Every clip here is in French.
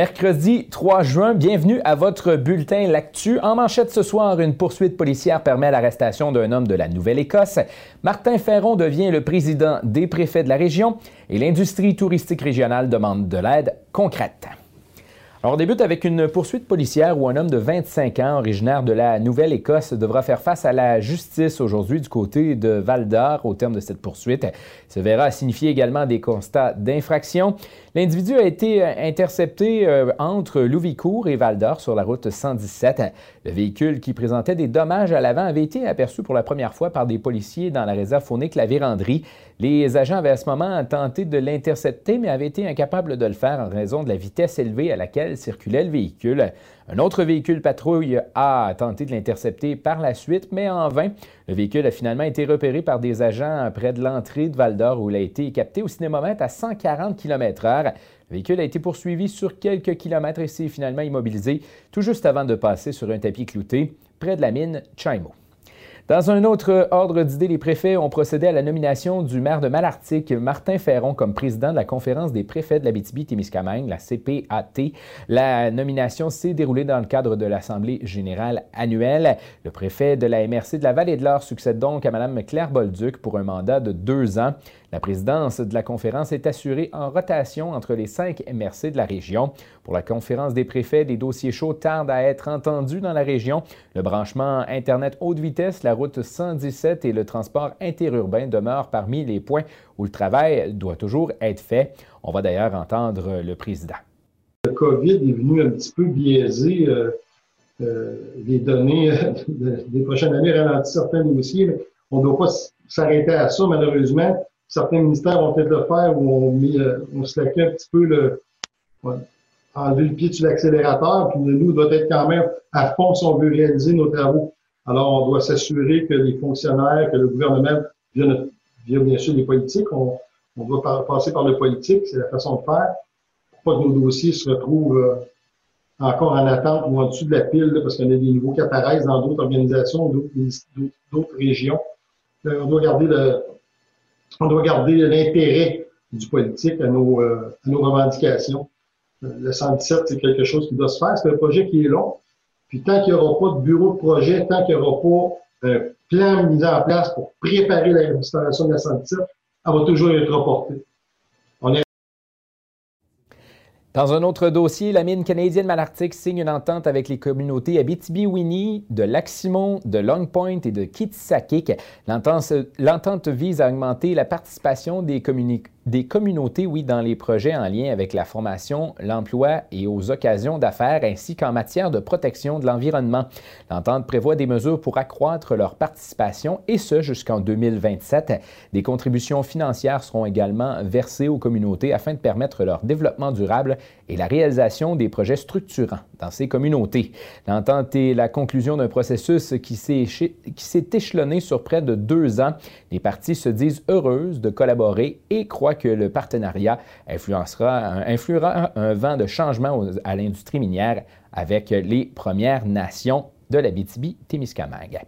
Mercredi 3 juin, bienvenue à votre bulletin L'Actu. En manchette ce soir, une poursuite policière permet l'arrestation d'un homme de la Nouvelle-Écosse. Martin Ferron devient le président des préfets de la région et l'industrie touristique régionale demande de l'aide concrète. On débute avec une poursuite policière où un homme de 25 ans, originaire de la Nouvelle-Écosse, devra faire face à la justice aujourd'hui du côté de Val d'Or au terme de cette poursuite. Il se verra signifier également des constats d'infraction. L'individu a été intercepté euh, entre Louvicourt et Val d'Or sur la route 117. Le véhicule qui présentait des dommages à l'avant avait été aperçu pour la première fois par des policiers dans la réserve faunique La Vérandrie. Les agents avaient à ce moment tenté de l'intercepter, mais avaient été incapables de le faire en raison de la vitesse élevée à laquelle circulait le véhicule. Un autre véhicule patrouille a tenté de l'intercepter par la suite, mais en vain. Le véhicule a finalement été repéré par des agents près de l'entrée de Val d'Or où il a été capté au cinémomètre à 140 km/h. Le véhicule a été poursuivi sur quelques kilomètres et s'est finalement immobilisé tout juste avant de passer sur un tapis clouté près de la mine Chaimo. Dans un autre ordre d'idées, les préfets ont procédé à la nomination du maire de Malartic, Martin Ferron, comme président de la conférence des préfets de la BTB-Témiscamingue, la CPAT. La nomination s'est déroulée dans le cadre de l'Assemblée générale annuelle. Le préfet de la MRC de la Vallée de l'Or succède donc à Mme Claire Bolduc pour un mandat de deux ans. La présidence de la conférence est assurée en rotation entre les cinq MRC de la région. Pour la conférence des préfets, des dossiers chauds tardent à être entendus dans la région. Le branchement Internet haute vitesse, la route 117 et le transport interurbain demeurent parmi les points où le travail doit toujours être fait. On va d'ailleurs entendre le président. Le COVID est venu un petit peu biaiser euh, euh, les données des prochaines années, ralentir certains dossiers. on ne doit pas s'arrêter à ça, malheureusement certains ministères vont peut-être le faire où on, met, euh, on se un petit peu le, enlever le pied sur l'accélérateur, puis nous, doit être quand même à fond si on veut réaliser nos travaux. Alors, on doit s'assurer que les fonctionnaires, que le gouvernement, via, bien sûr les politiques, on, doit passer par le politique, c'est la façon de faire, pour pas que nos dossiers se retrouvent euh, encore en attente ou en dessous de la pile, parce qu'on a des nouveaux qui apparaissent dans d'autres organisations, d'autres régions. Euh, on doit garder l'intérêt du politique à nos, euh, à nos revendications. Le 117, c'est quelque chose qui doit se faire. C'est un projet qui est long. Puis tant qu'il n'y aura pas de bureau de projet, tant qu'il n'y aura pas un plan mis en place pour préparer la restauration de la 117, elle va toujours être reportée. Dans un autre dossier, la mine canadienne Malartic signe une entente avec les communautés Abitibi-Winnie, de Lac-Simon, de Long Point et de Kitsakik. L'entente vise à augmenter la participation des, communautés des communautés, oui, dans les projets en lien avec la formation, l'emploi et aux occasions d'affaires, ainsi qu'en matière de protection de l'environnement. L'entente prévoit des mesures pour accroître leur participation, et ce jusqu'en 2027. Des contributions financières seront également versées aux communautés afin de permettre leur développement durable et la réalisation des projets structurants dans ces communautés. L'entente est la conclusion d'un processus qui s'est échelonné sur près de deux ans. Les parties se disent heureuses de collaborer et croient que le partenariat influencera, influera un vent de changement à l'industrie minière avec les Premières Nations de la BTB-Témiscamingue.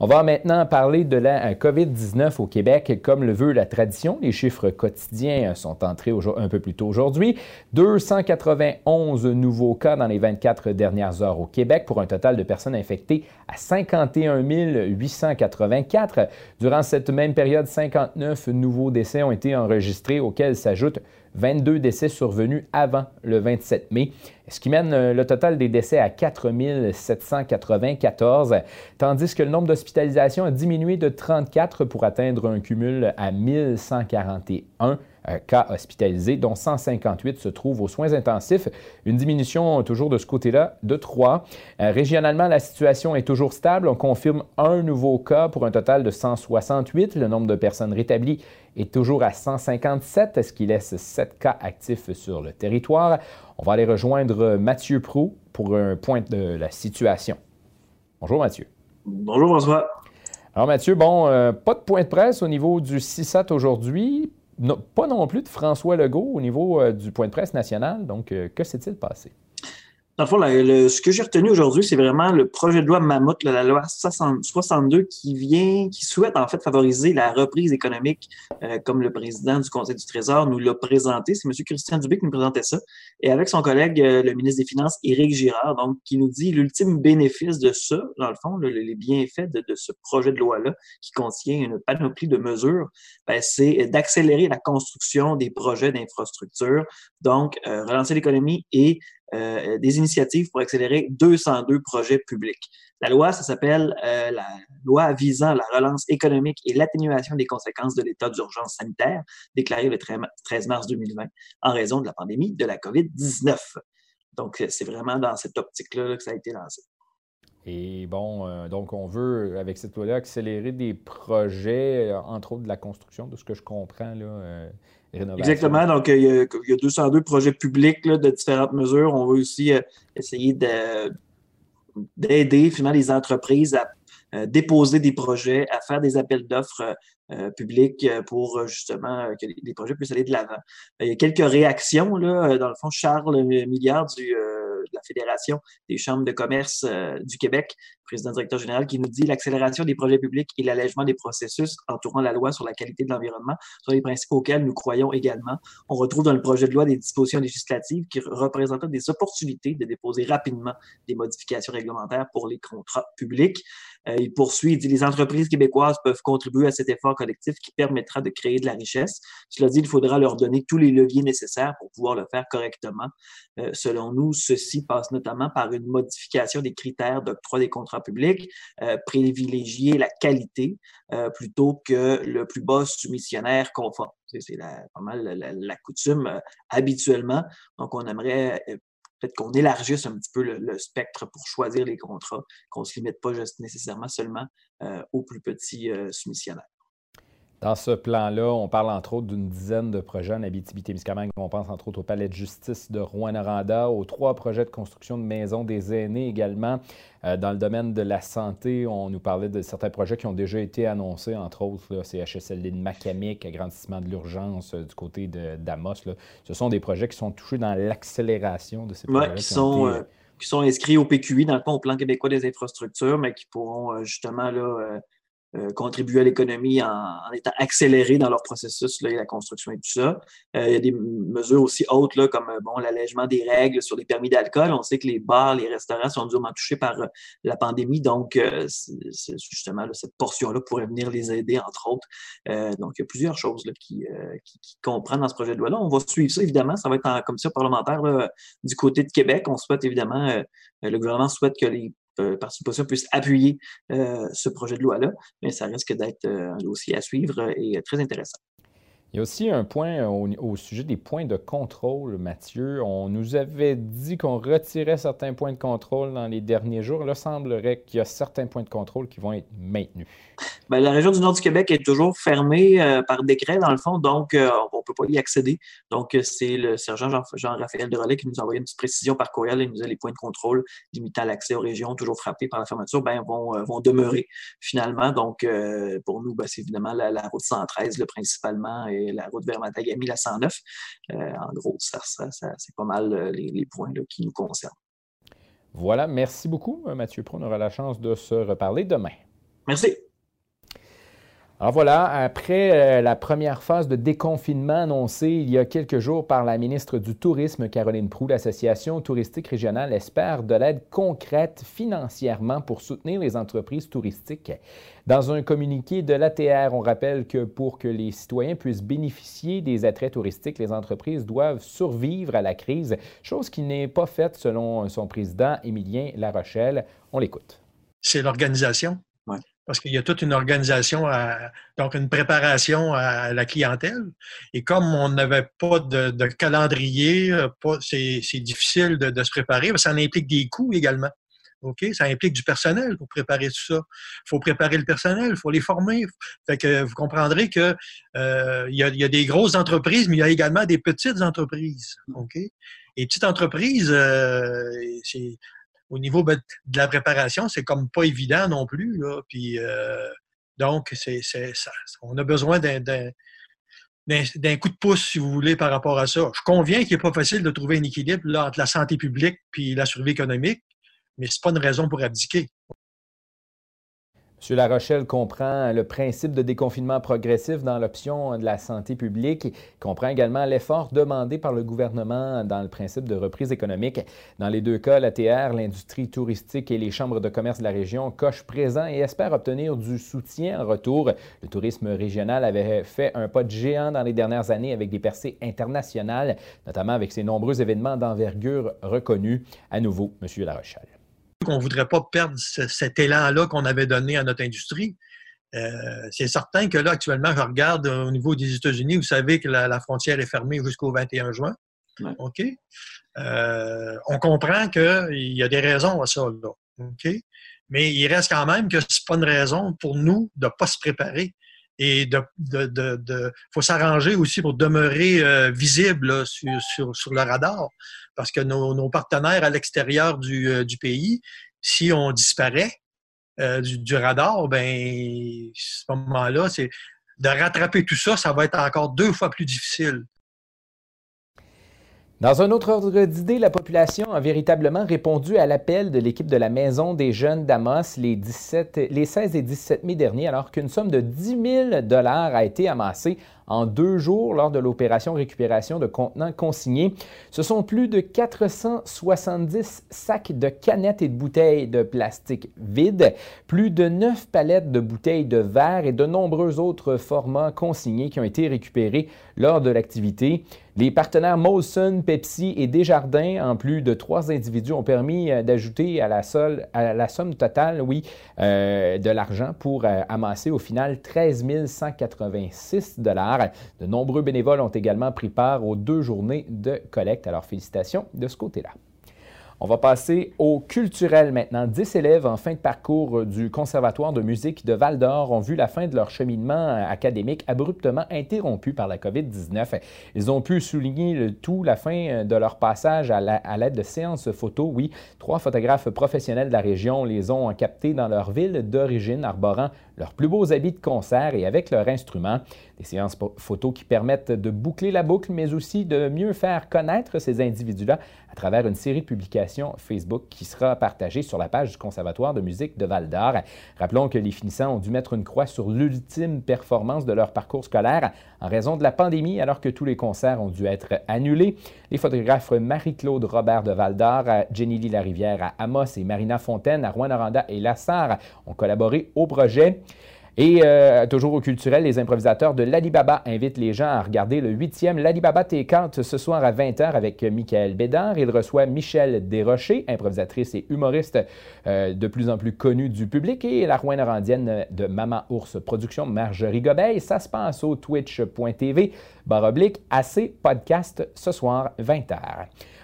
On va maintenant parler de la euh, COVID-19 au Québec. Comme le veut la tradition, les chiffres quotidiens sont entrés un peu plus tôt aujourd'hui. 291 nouveaux cas dans les 24 dernières heures au Québec pour un total de personnes infectées à 51 884. Durant cette même période, 59 nouveaux décès ont été enregistrés auxquels s'ajoutent 22 décès survenus avant le 27 mai, ce qui mène euh, le total des décès à 4 794, tandis que le nombre d'hospitalisations a diminué de 34 pour atteindre un cumul à 1141 euh, cas hospitalisés, dont 158 se trouvent aux soins intensifs. Une diminution toujours de ce côté-là de 3. Euh, régionalement, la situation est toujours stable. On confirme un nouveau cas pour un total de 168. Le nombre de personnes rétablies est toujours à 157, ce qui laisse 7 cas actifs sur le territoire. On va aller rejoindre Mathieu Prou pour un point de la situation. Bonjour Mathieu. Bonjour François. Alors Mathieu, bon, euh, pas de point de presse au niveau du CISAT aujourd'hui pas non plus de François Legault au niveau euh, du point de presse national. Donc, euh, que s'est-il passé? Dans le fond, ce que j'ai retenu aujourd'hui, c'est vraiment le projet de loi Mammouth, la loi 62, qui vient, qui souhaite en fait favoriser la reprise économique, euh, comme le président du Conseil du Trésor nous l'a présenté. C'est M. Christian Dubé qui nous présentait ça. Et avec son collègue, euh, le ministre des Finances, Éric Girard, donc, qui nous dit l'ultime bénéfice de ça, dans le fond, les bienfaits de, ce projet de loi-là, qui contient une panoplie de mesures, ben, c'est d'accélérer la construction des projets d'infrastructure, donc euh, relancer l'économie et euh, des initiatives pour accélérer 202 projets publics. La loi, ça s'appelle euh, la loi visant la relance économique et l'atténuation des conséquences de l'état d'urgence sanitaire déclaré le 13 mars 2020 en raison de la pandémie de la COVID-19. Donc, c'est vraiment dans cette optique-là que ça a été lancé. Et bon, donc on veut, avec cette loi-là, accélérer des projets, entre autres de la construction, de ce que je comprends, là, Exactement. Donc, il y, a, il y, a, 202 projets publics de différentes mesures. On veut aussi euh, essayer d'aider finalement les entreprises à euh, déposer des projets, à faire des appels d'offres euh, publics pour justement que les projets puissent aller de l'avant. Il y a quelques réactions. Là, dans le fond, Charles Milliard du de la Fédération des chambres de commerce euh, du Québec, président directeur général, qui nous dit l'accélération des projets publics et l'allègement des processus entourant la loi sur la qualité de l'environnement sont les principes auxquels nous croyons également. On retrouve dans le projet de loi des dispositions législatives qui représentent des opportunités de déposer rapidement des modifications réglementaires pour les contrats publics. Euh, il poursuit, il dit les entreprises québécoises peuvent contribuer à cet effort collectif qui permettra de créer de la richesse. Cela dit, il faudra leur donner tous les leviers nécessaires pour pouvoir le faire correctement. Euh, selon nous, ceci passe notamment par une modification des critères d'octroi des contrats publics, euh, privilégier la qualité plutôt que le plus bas soumissionnaire conforme. C'est pas mal la, coutume habituellement. Donc, on aimerait peut-être qu'on élargisse un petit peu le, spectre pour choisir les contrats, qu'on ne se limite pas juste nécessairement seulement euh, aux plus petits euh, soumissionnaires. Dans ce plan-là, on parle entre autres d'une dizaine de projets en Abitibi-Témiscamingue. On pense entre autres au palais de justice de Rouen-Noranda, aux trois projets de construction de maisons des aînés également. Euh, dans le domaine de la santé, on nous parlait de certains projets qui ont déjà été annoncés, entre autres là, CHSLD de Macamic, agrandissement de l'urgence euh, du côté d'Amos. Ce sont des projets qui sont touchés dans l'accélération de ces projets. Qui, sont, euh, qui sont inscrits au PQI, dans le fond, au Plan québécois des infrastructures, mais qui pourront justement là, contribuer à l'économie en, en, étant accélérés dans leur processus, là, et la construction et tout ça. Euh, il y a des mesures aussi hautes, là, comme euh, bon, l'allègement des règles sur les permis d'alcool. On sait que les bars, les restaurants sont durement touchés par la pandémie, donc c'est, justement cette portion-là pourrait venir les aider, entre autres. donc, il y a plusieurs choses là, qui, qui, qui, comprennent dans ce projet de loi-là. On va suivre ça, évidemment. Ça va être en commission parlementaire du côté de Québec. On souhaite, évidemment, le gouvernement souhaite que les euh, parti possible puisse appuyer euh, ce projet de loi-là, mais ça risque d'être euh, un dossier à suivre et très intéressant. Il y a aussi un point au, sujet des points de contrôle, Mathieu. On nous avait dit qu'on retirait certains points de contrôle dans les derniers jours. Là, semblerait qu'il y a certains points de contrôle qui vont être maintenus. Bien, la région du Nord du Québec est toujours fermée euh, par décret, dans le fond, donc euh, on ne peut pas y accéder. Donc, euh, c'est le sergent Jean-Raphaël Jean qui nous a envoyé une petite précision par courriel. Il nous a les points de contrôle limitant l'accès aux régions, toujours frappés par la fermeture, ben, vont, vont demeurer finalement. Donc, pour nous, ben, c'est évidemment la, la, route 113 le principalement et la route vers Matagami, la 109. Euh, en gros, ça, c'est pas mal les, points qui nous concernent. Voilà, merci beaucoup, Mathieu Pro. On aura la chance de se reparler demain. Merci. Alors voilà, après la première phase de déconfinement annoncée il y a quelques jours par la ministre du Tourisme, Caroline Proux, l'Association touristique régionale espère de l'aide concrète financièrement pour soutenir les entreprises touristiques. Dans un communiqué de l'ATR, on rappelle que pour que les citoyens puissent bénéficier des attraits touristiques, les entreprises doivent survivre à la crise, chose qui n'est pas faite selon son président Émilien Larochelle. On l'écoute. C'est l'organisation. Parce qu'il y a toute une organisation, donc une préparation à la clientèle. Et comme on n'avait pas de, calendrier, c'est difficile de, se préparer. Ça implique des coûts également. Ça implique du personnel pour préparer tout ça. Il faut préparer le personnel, il faut les former. Fait que vous comprendrez que euh, il, y a, des grosses entreprises, mais il y a également des petites entreprises. OK? Et petites entreprises, euh, c'est au niveau ben, de la préparation, c'est comme pas évident non plus. Puis, euh, donc, on a besoin d'un, coup de pouce, si vous voulez, par rapport à ça. Je conviens qu'il n'est pas facile de trouver un équilibre entre la santé publique et la survie économique, mais ce n'est pas une raison pour abdiquer. M. Larochelle comprend le principe de déconfinement progressif dans l'option de la santé publique. Il comprend également l'effort demandé par le gouvernement dans le principe de reprise économique. Dans les deux cas, l'ATR, l'industrie touristique et les chambres de commerce de la région cochent présent et espèrent obtenir du soutien en retour. Le tourisme régional avait fait un pas de géant dans les dernières années avec des percées internationales, notamment avec ses nombreux événements d'envergure reconnus. À nouveau, M. Larochelle qu'on ne voudrait pas perdre cet élan-là qu'on avait donné à notre industrie. Euh, c'est certain que là, actuellement, je regarde au niveau des États-Unis, vous savez que la, frontière est fermée jusqu'au 21 juin. OK? Euh, on comprend qu'il y a des raisons à ça, là. OK? Mais il reste quand même que ce n'est pas une raison pour nous de ne pas se préparer et de, de, faut s'arranger aussi pour demeurer euh, visible sur, sur, le radar. Parce que nos, partenaires à l'extérieur du, euh, du, pays, si on disparaît euh, du, du, radar, ben à ce moment-là, c'est de rattraper tout ça, ça va être encore deux fois plus difficile. Dans un autre ordre d'idée, la population a véritablement répondu à l'appel de l'équipe de la Maison des Jeunes d'Amos les, 17, les 16 et 17 mai dernier, alors qu'une somme de 10 000 a été amassée en deux jours lors de l'opération récupération de contenants consignés. Ce sont plus de 470 sacs de canettes et de bouteilles de plastique vides, plus de 9 palettes de bouteilles de verre et de nombreux autres formats consignés qui ont été récupérés lors de l'activité. Les partenaires Molson, Pepsi et Desjardins, en plus de trois individus, ont permis euh, d'ajouter à, la somme totale, oui, euh, de l'argent pour euh, amasser au final 13 186 de nombreux bénévoles ont également pris part aux deux journées de collecte. Alors félicitations de ce côté-là. On va passer au culturel maintenant. Dix élèves en fin de parcours du Conservatoire de musique de Val d'Or ont vu la fin de leur cheminement académique abruptement interrompu par la COVID-19. Ils ont pu souligner le tout la fin de leur passage à l'aide de séances photos. Oui, trois photographes professionnels de la région les ont captés dans leur ville d'origine, arborant leurs plus beaux habits de concert et avec leur instrument. Des séances photos qui permettent de boucler la boucle, mais aussi de mieux faire connaître ces individus-là à travers une série de publications Facebook qui sera partagée sur la page du Conservatoire de musique de Val d'Or. Rappelons que les finissants ont dû mettre une croix sur l'ultime performance de leur parcours scolaire en raison de la pandémie, alors que tous les concerts ont dû être annulés. Les photographes Marie-Claude Robert de Val d'Or, Jenny Lee Larivière à Amos et Marina Fontaine à Rouen-Noranda et Lassar ont collaboré au projet. Et euh, toujours au culturel, les improvisateurs de l'Alibaba invitent les gens à regarder le huitième L'Alibaba T40 ce soir à 20h avec Michael Bédard. Il reçoit Michel Desrochers, improvisatrice et humoriste euh, de plus en plus connue du public, et la randienne de Maman Ours Production, Marjorie Gobeil. Ça se passe au twitch.tv, barre oblique, AC Podcast ce soir 20h.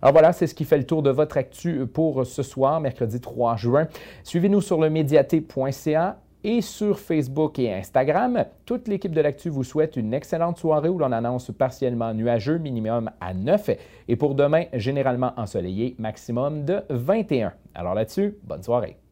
Alors voilà, c'est ce qui fait le tour de votre actu pour ce soir, mercredi 3 juin. Suivez-nous sur le médiaté.ca et sur Facebook et Instagram. Toute l'équipe de l'actu vous souhaite une excellente soirée où l'on annonce partiellement nuageux, minimum à 9, et pour demain, généralement ensoleillé, maximum de 21. Alors là-dessus, bonne soirée.